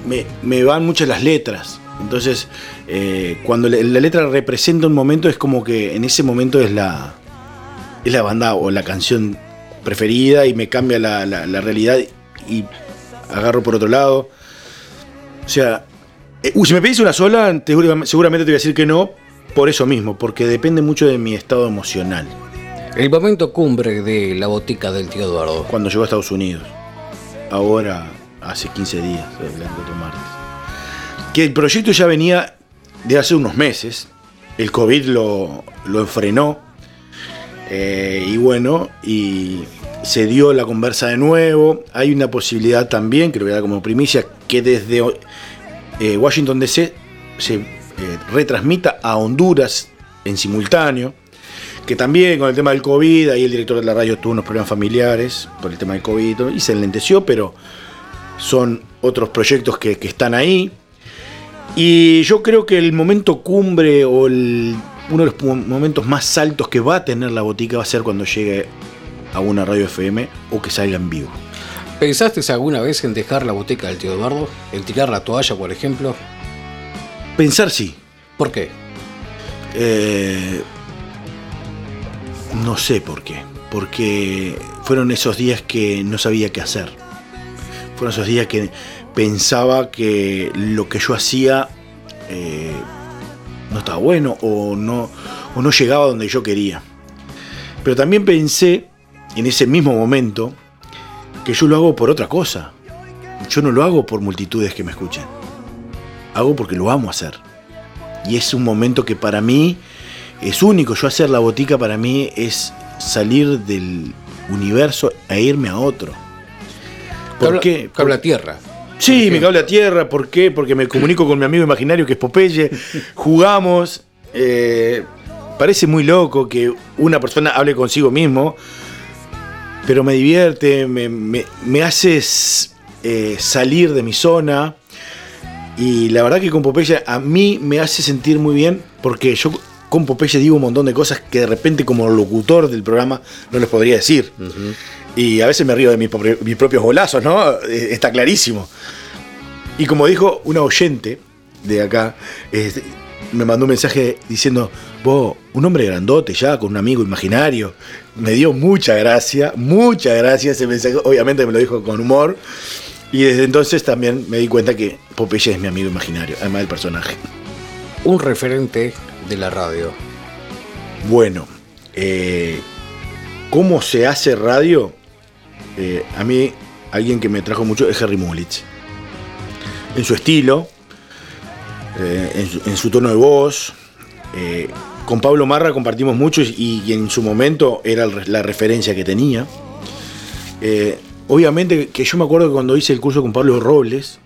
Me, me van muchas las letras. Entonces, eh, cuando la, la letra representa un momento, es como que en ese momento es la, es la banda o la canción preferida y me cambia la, la- la realidad y agarro por otro lado. O sea, eh, uy, si me pedís una sola, te- seguramente te voy a decir que no, por eso mismo, porque depende mucho de mi estado emocional. El momento cumbre de la botica del tío Eduardo. Cuando llegó a Estados Unidos, ahora hace 15 días, el Blanco martes. Que el proyecto ya venía de hace unos meses, el COVID lo, lo enfrenó, eh, y bueno, y se dio la conversa de nuevo. Hay una posibilidad también, que lo voy a dar como primicia, que desde eh, Washington DC se eh, retransmita a Honduras en simultáneo. Que también con el tema del COVID, ahí el director de la radio tuvo unos problemas familiares por el tema del COVID y se enlenteció, pero son otros proyectos que, están ahí. Y yo creo que el momento cumbre o uno de los momentos más altos que va a tener la botica va a ser cuando llegue a una radio FM o que salga en vivo. ¿Pensaste alguna vez en dejar la botica del tío Eduardo? ¿En tirar la toalla, por ejemplo? Pensar sí. ¿Por qué? Eh, no sé por qué. Porque fueron esos días que no sabía qué hacer. Fueron esos días que pensaba que lo que yo hacía eh, no estaba bueno o no, o no llegaba donde yo quería. Pero también pensé en ese mismo momento que yo lo hago por otra cosa. Yo no lo hago por multitudes que me escuchen. Hago porque lo amo hacer. Y es un momento que para mí es único. Yo hacer la botica para mí es salir del universo e irme a otro. ¿Por qué? Cable a tierra. Sí, me cable a tierra. ¿Por qué? Porque me comunico con mi amigo imaginario que es Popeye. Jugamos. eh, parece muy loco que una persona hable consigo mismo. Pero me divierte, me, me- me hace eh, salir de mi zona. Y la verdad que con Popeye a mí me hace sentir muy bien. Porque yo con Popeye digo un montón de cosas que de repente como locutor del programa no les podría decir. Y a veces me río de mis, mis propios golazos, ¿no? Eh, Está clarísimo. Y como dijo una oyente de acá, este, me mandó un mensaje diciendo, vos, un hombre grandote ya, con un amigo imaginario. Me dio mucha gracia, mucha gracia ese mensaje. Obviamente me lo dijo con humor. Y desde entonces también me di cuenta que Popeye es mi amigo imaginario, además del personaje. Un referente de la radio. Bueno, eh, ¿cómo se hace radio? Eh, a mí, alguien que me trajo mucho es Harry Mulisch. En su estilo, eh, en, su, en su tono de voz. Con Pablo Marra compartimos mucho y, en su momento era la referencia que tenía. Eh, obviamente que yo me acuerdo que cuando hice el curso con Pablo Robles,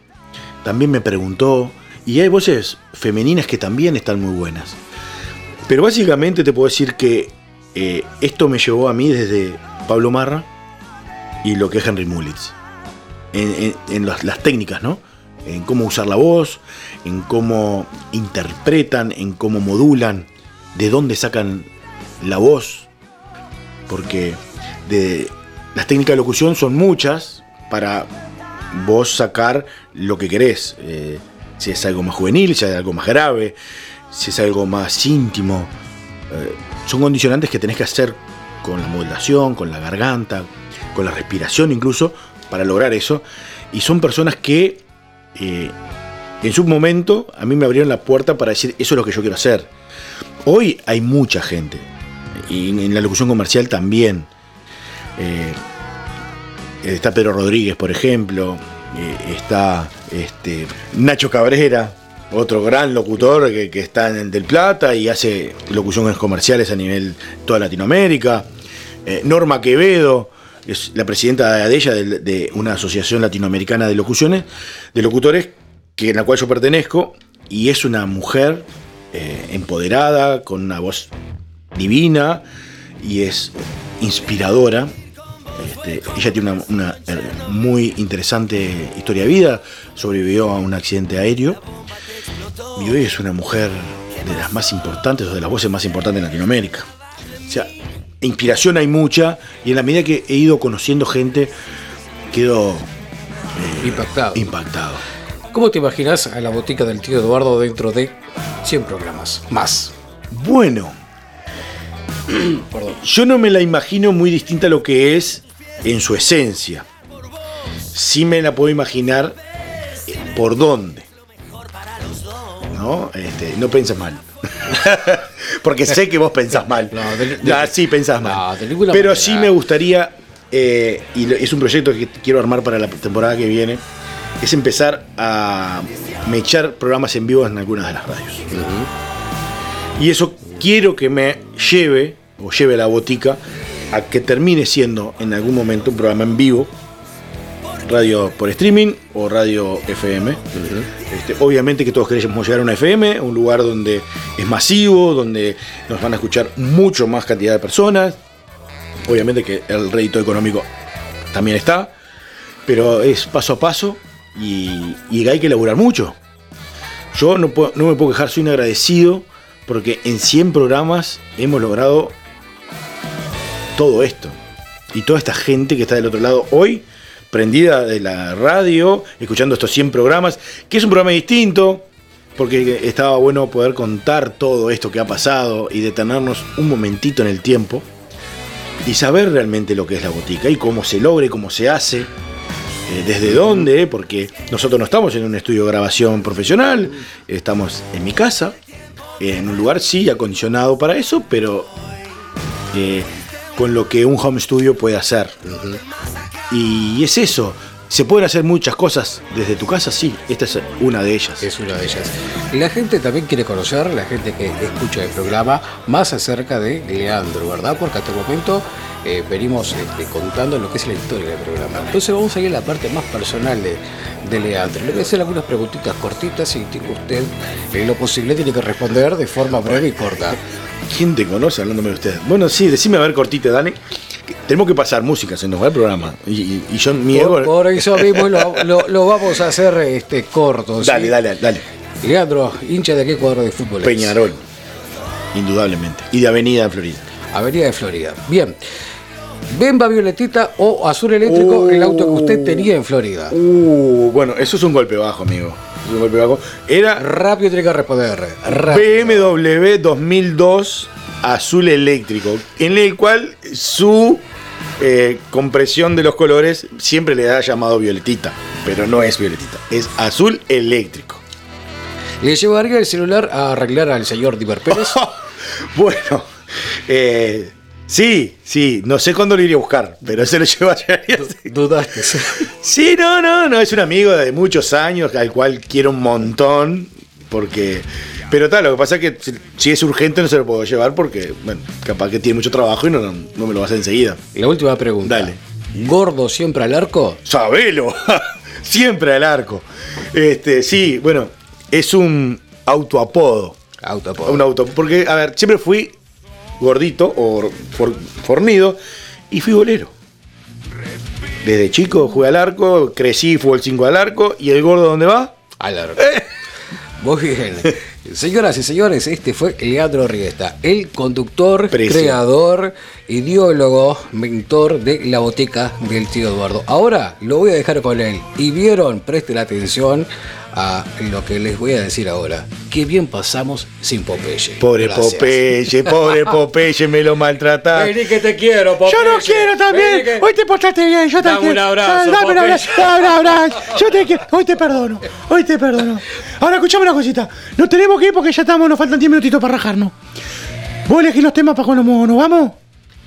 también me preguntó, y hay voces femeninas que también están muy buenas. Pero básicamente te puedo decir que eh, esto me llevó a mí desde Pablo Marra y lo que es Henry Mullitz. En las, las técnicas, ¿no? En cómo usar la voz, en cómo interpretan, en cómo modulan, de dónde sacan la voz. Porque de, las técnicas de locución son muchas para vos sacar lo que querés. Eh, si es algo más juvenil, si es algo más grave, si es algo más íntimo. Eh, son condicionantes que tenés que hacer con la modulación, con la garganta, con la respiración incluso, para lograr eso. Y son personas que eh, en su momento a mí me abrieron la puerta para decir, eso es lo que yo quiero hacer. Hoy hay mucha gente, y en, la locución comercial también. Eh, está Pedro Rodríguez, por ejemplo, eh, está este, Nacho Cabrera, otro gran locutor que, está en el Del Plata y hace locuciones comerciales a nivel toda Latinoamérica. Eh, Norma Quevedo, es la presidenta de, de una asociación latinoamericana de locuciones, de locutores, que, en la cual yo pertenezco, y es una mujer eh, empoderada, con una voz divina, y es inspiradora. Este, ella tiene una, una, eh, muy interesante historia de vida, sobrevivió a un accidente aéreo y hoy es una mujer de las más importantes o de las voces más importantes en Latinoamérica. O sea, inspiración hay mucha y en la medida que he ido conociendo gente, quedo eh, Impactado. impactado. ¿Cómo te imaginas a la botica del tío Eduardo dentro de 100 programas? Más. Bueno, yo no me la imagino muy distinta a lo que es en su esencia. Sí me la puedo imaginar eh, por dónde. ¿No? Este, no pienses mal. Porque sé que vos pensás mal. No, de- de- Ah, sí, pensás mal. No, Pero sí me gustaría, eh, y es un proyecto que quiero armar para la temporada que viene, es empezar a mechar programas en vivo en algunas de las radios. Y eso quiero que me lleve, o lleve a la botica, a que termine siendo en algún momento un programa en vivo, radio por streaming o radio FM. Este, obviamente que todos queremos llegar a una FM, un lugar donde es masivo, donde nos van a escuchar mucho más cantidad de personas. Obviamente que el rédito económico también está, pero es paso a paso y, y hay que laburar mucho. Yo no, me puedo quejar, soy un agradecido porque en 100 programas hemos logrado todo esto. y toda esta gente que está del otro lado hoy, prendida de la radio, escuchando estos 100 programas, que es un programa distinto, porque estaba bueno poder contar todo esto que ha pasado y detenernos un momentito en el tiempo y saber realmente lo que es la botica y cómo se logra y cómo se hace, eh, desde dónde, porque nosotros no estamos en un estudio de grabación profesional, estamos en mi casa, en un lugar sí acondicionado para eso, pero eh, con lo que un home studio puede hacer. Y es eso. ¿Se pueden hacer muchas cosas desde tu casa? Sí, esta es una de ellas. Es una de ellas. La gente también quiere conocer, la gente que escucha el programa, más acerca de Leandro, ¿verdad? Porque hasta el momento eh, venimos este, contando lo que es la historia del programa. Entonces vamos a ir a la parte más personal de, de Leandro. Le voy a hacer algunas preguntitas cortitas y tiene usted, en lo posible, tiene que responder de forma breve y corta. ¿Quién te conoce hablándome de usted? Bueno, sí, decime a ver cortita, dale. Tenemos que pasar música, se nos va el programa. Y, y- y yo, mi ego- Por, por eso mismo lo, lo- lo vamos a hacer este, corto. ¿sí? Dale, dale, dale. Leandro, hincha de qué cuadro de fútbol es? Peñarol. Indudablemente. Y de Avenida de Florida. Avenida de Florida. Bien. Bemba Violetita o Azul Eléctrico, el auto que usted tenía en Florida. Uh, bueno, eso es un golpe bajo, amigo. Es un golpe bajo. Era Rápido tiene que responder. Rápido. BMW 2002 azul eléctrico, en el cual su eh, compresión de los colores siempre le ha llamado violetita, pero no es violetita, es azul eléctrico. Le llevaría el celular a arreglar al señor Diver Pérez. Bueno, eh, sí, sí, no sé cuándo lo iría a buscar, pero se lo llevaría. Dudaste. Sí, no, no, no, es un amigo de muchos años al cual quiero un montón, porque... Pero tal, lo que pasa es que si, es urgente no se lo puedo llevar porque, bueno, capaz que tiene mucho trabajo y no, no, no me lo va a hacer enseguida. La última pregunta. Dale. ¿Gordo siempre al arco? Sabelo, siempre al arco. Este, sí, bueno, es un autoapodo. Autoapodo. Un auto, porque, a ver, siempre fui gordito o for- fornido y fui bolero. Desde chico jugué al arco, crecí, fue el 5 al arco y el gordo ¿dónde va? Al arco. Muy bien. Señoras y señores, este fue Leandro Riesta, el conductor, Precio. creador, ideólogo, mentor de la boteca del tío Eduardo. Ahora lo voy a dejar con él. Y vieron, presten atención a lo que les voy a decir ahora. Qué bien pasamos sin Popeye. Pobre Gracias. Popeye, pobre Popeye, me lo maltrataste. Vení que te quiero, Popeye. Yo lo quiero también. Que- Hoy te portaste bien, yo te Dame quiero. un abrazo, Dame un abrazo, dame un abrazo. Yo te quiero. Hoy te perdono. Hoy te perdono. Ahora escuchame una cosita. Nos tenemos que ir porque ya estamos, nos faltan 10 minutitos para rajarnos. ¿Vos elegís los temas para cuando nos vamos?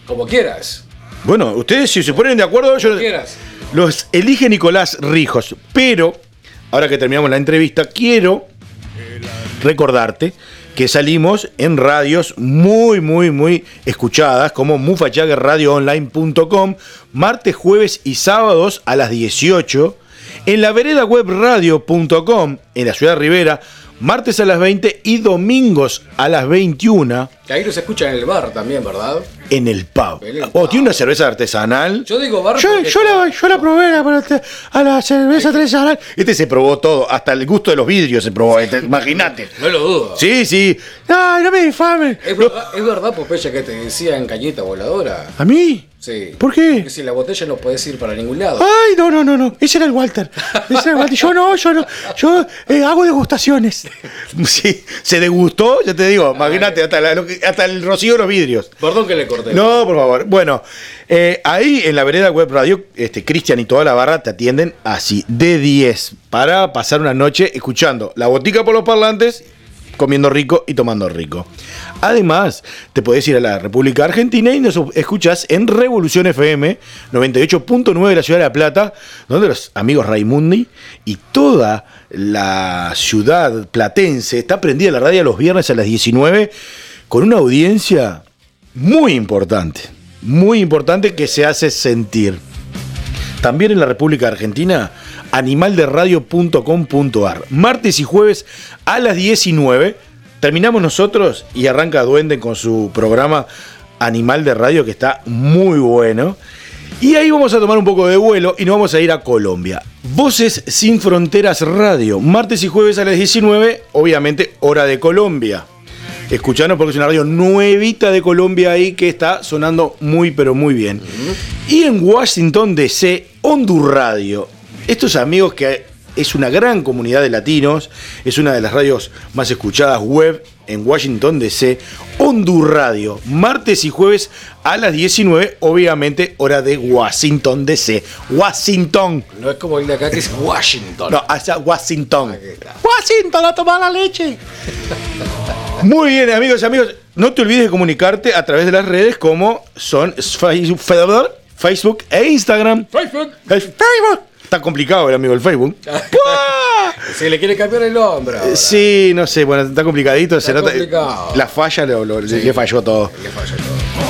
Como quieras. Bueno, ustedes si se ponen de acuerdo, yo Como quieras. los elige Nicolás Rijos. Pero, ahora que terminamos la entrevista, quiero recordarte que salimos en radios muy, muy, muy escuchadas, como mufachaguerradioonline.com, martes, jueves y sábados a las 18, en la vereda web en la ciudad de Rivera, martes a las 20 y domingos a las 21 Que ahí nos escuchan en el bar también, ¿verdad? en el pub. En el O pub. tiene una cerveza artesanal. Yo digo bar Yo, yo, la, yo la probé a la cerveza artesanal. Este se probó todo, hasta el gusto de los vidrios se probó, este, imagínate. No lo dudo. Sí, sí. Ay, no me difamen. ¿Es verdad, es verdad, Popeye, que te decían cañita voladora? ¿A mí? Sí. ¿Por qué? Porque si la botella no puedes ir para ningún lado. Ay, no, no, no, no. Ese era el Walter. Ese era el Walter. Yo no, yo no. Yo eh, hago degustaciones. Sí, se degustó, ya te digo, imagínate, hasta, la- hasta el rocío de los vidrios. Perdón que le corté. No, por favor. Bueno, eh, ahí en la vereda web radio, este, Cristian y toda la barra te atienden así, de 10, para pasar una noche escuchando la botica por los parlantes, comiendo rico y tomando rico. Además, te podés ir a la República Argentina y nos escuchas en Revolución FM 98.9 de la Ciudad de La Plata, donde los amigos Raimundi y toda la ciudad platense está prendida la radio los viernes a las 19 con una audiencia muy importante, muy importante que se hace sentir. También en la República Argentina, animalderadio.com.ar. Martes y jueves a las 19 terminamos nosotros y arranca Duende con su programa Animal de Radio que está muy bueno. Y ahí vamos a tomar un poco de vuelo y nos vamos a ir a Colombia. Voces sin Fronteras Radio, martes y jueves a las 19, obviamente hora de Colombia. escuchanos porque es una radio nuevita de Colombia ahí que está sonando muy pero muy bien. Y en Washington DC, Hondur Radio. Estos amigos que es una gran comunidad de latinos, es una de las radios más escuchadas web en Washington DC, Hondur Radio, martes y jueves a las 19, obviamente hora de Washington DC. Washington. No es como el de acá que es Washington. No, hacia Washington. Washington a tomar la leche. Muy bien, amigos y amigos. No te olvides de comunicarte a través de las redes como son Facebook Facebook e Instagram. Facebook. Facebook. Está complicado el amigo del Facebook. Se le quiere cambiar el ahora. Sí, no sé, bueno, está complicadito. se nota- la falla lo, lo- le falló todo.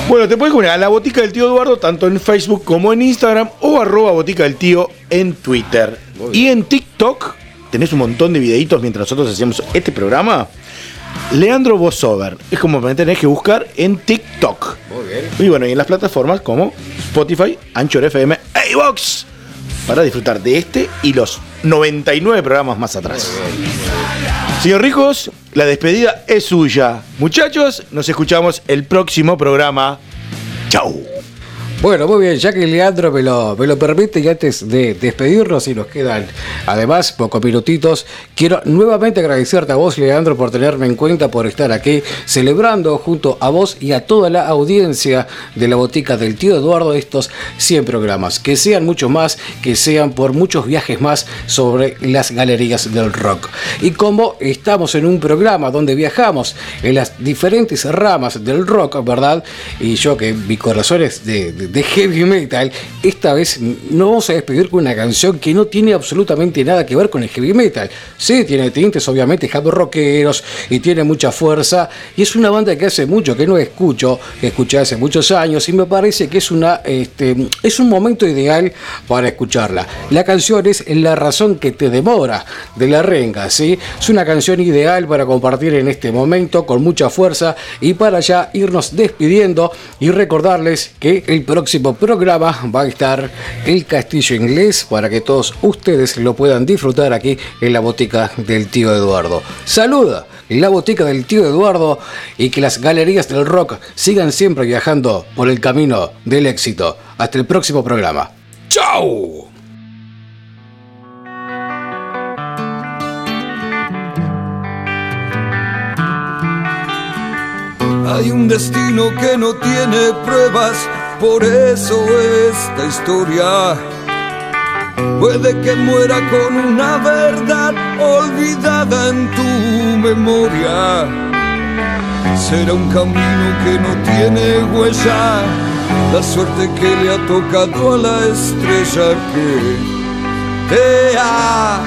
Bueno, te puedes comunicar a la botica del tío Eduardo tanto en Facebook como en Instagram o arroba botica del tío en Twitter. Y en TikTok tenés un montón de videitos mientras nosotros hacíamos este programa. Leandro Bosover. Es como me tenés que buscar en TikTok. Muy bien. Y bueno, y en las plataformas como Spotify, Anchor FM, e iVoox para disfrutar de este y los 99 programas más atrás. Señor Ricos, la despedida es suya. Muchachos, nos escuchamos el próximo programa. Chau. Bueno, muy bien, ya que Leandro me lo, me lo permite y antes de despedirnos y nos quedan además pocos minutitos, quiero nuevamente agradecerte a vos, Leandro, por tenerme en cuenta, por estar aquí celebrando junto a vos y a toda la audiencia de la botica del tío Eduardo estos 100 programas. Que sean muchos más, que sean por muchos viajes más sobre las galerías del rock. Y como estamos en un programa donde viajamos en las diferentes ramas del rock, ¿verdad? Y yo que mi corazón es de, de- de heavy metal, esta vez no vamos a despedir con una canción que no tiene absolutamente nada que ver con el heavy metal. Sí, tiene tintes obviamente hard rockeros y tiene mucha fuerza y es una banda que hace mucho que no escucho, escuché hace muchos años y me parece que es una este, es un momento ideal para escucharla. La canción es La razón que te demora de la renga, ¿sí? Es una canción ideal para compartir en este momento con mucha fuerza y para ya irnos despidiendo y recordarles que el próximo programa va a estar El Castillo Inglés para que todos ustedes lo puedan disfrutar aquí en la botica del tío Eduardo. Saluda la botica del tío Eduardo y que las galerías del rock sigan siempre viajando por el camino del éxito. Hasta el próximo programa. ¡Chao! Hay un destino que no tiene pruebas, por eso esta historia puede que muera con una verdad olvidada en tu memoria. Será un camino que no tiene huella, la suerte que le ha tocado a la estrella que te ha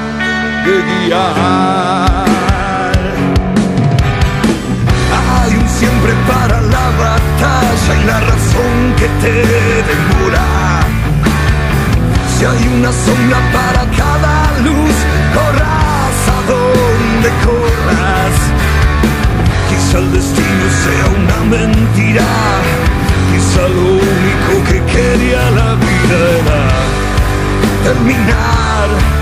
de. Siempre para la batalla y la razón que te demora. Si hay una sombra para cada luz, corras a donde corras. Quizá el destino sea una mentira, quizá lo único que quería la vida era terminar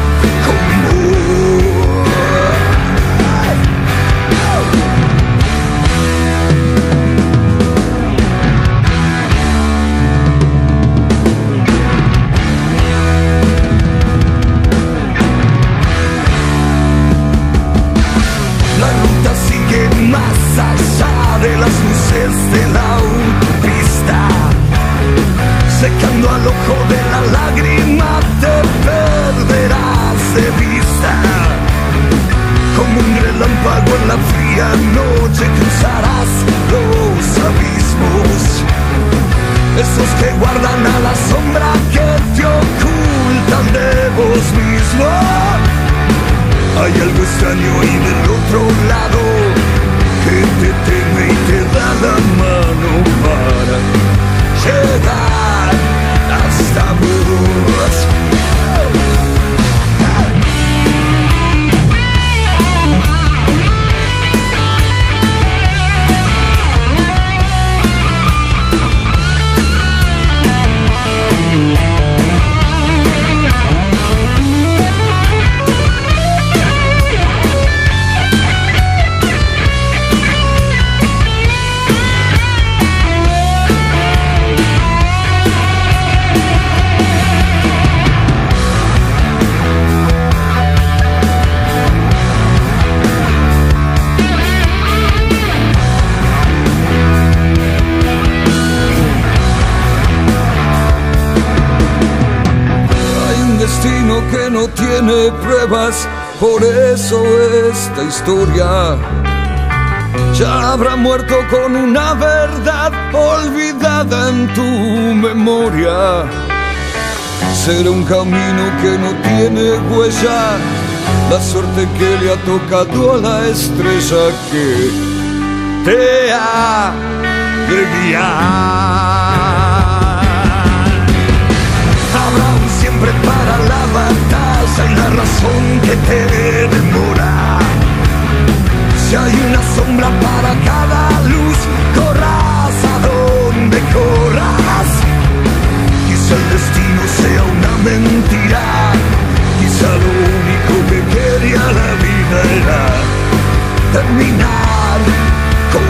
Será un camino que no tiene huella, la suerte que le ha tocado a la estrella que te ha de guiar. Habrá un siempre para la batalla y la razón que te demora. Si hay una sombra para cada luz, corras a donde corras. El destino sea una mentira. Quizá lo único que quería la vida era terminar con.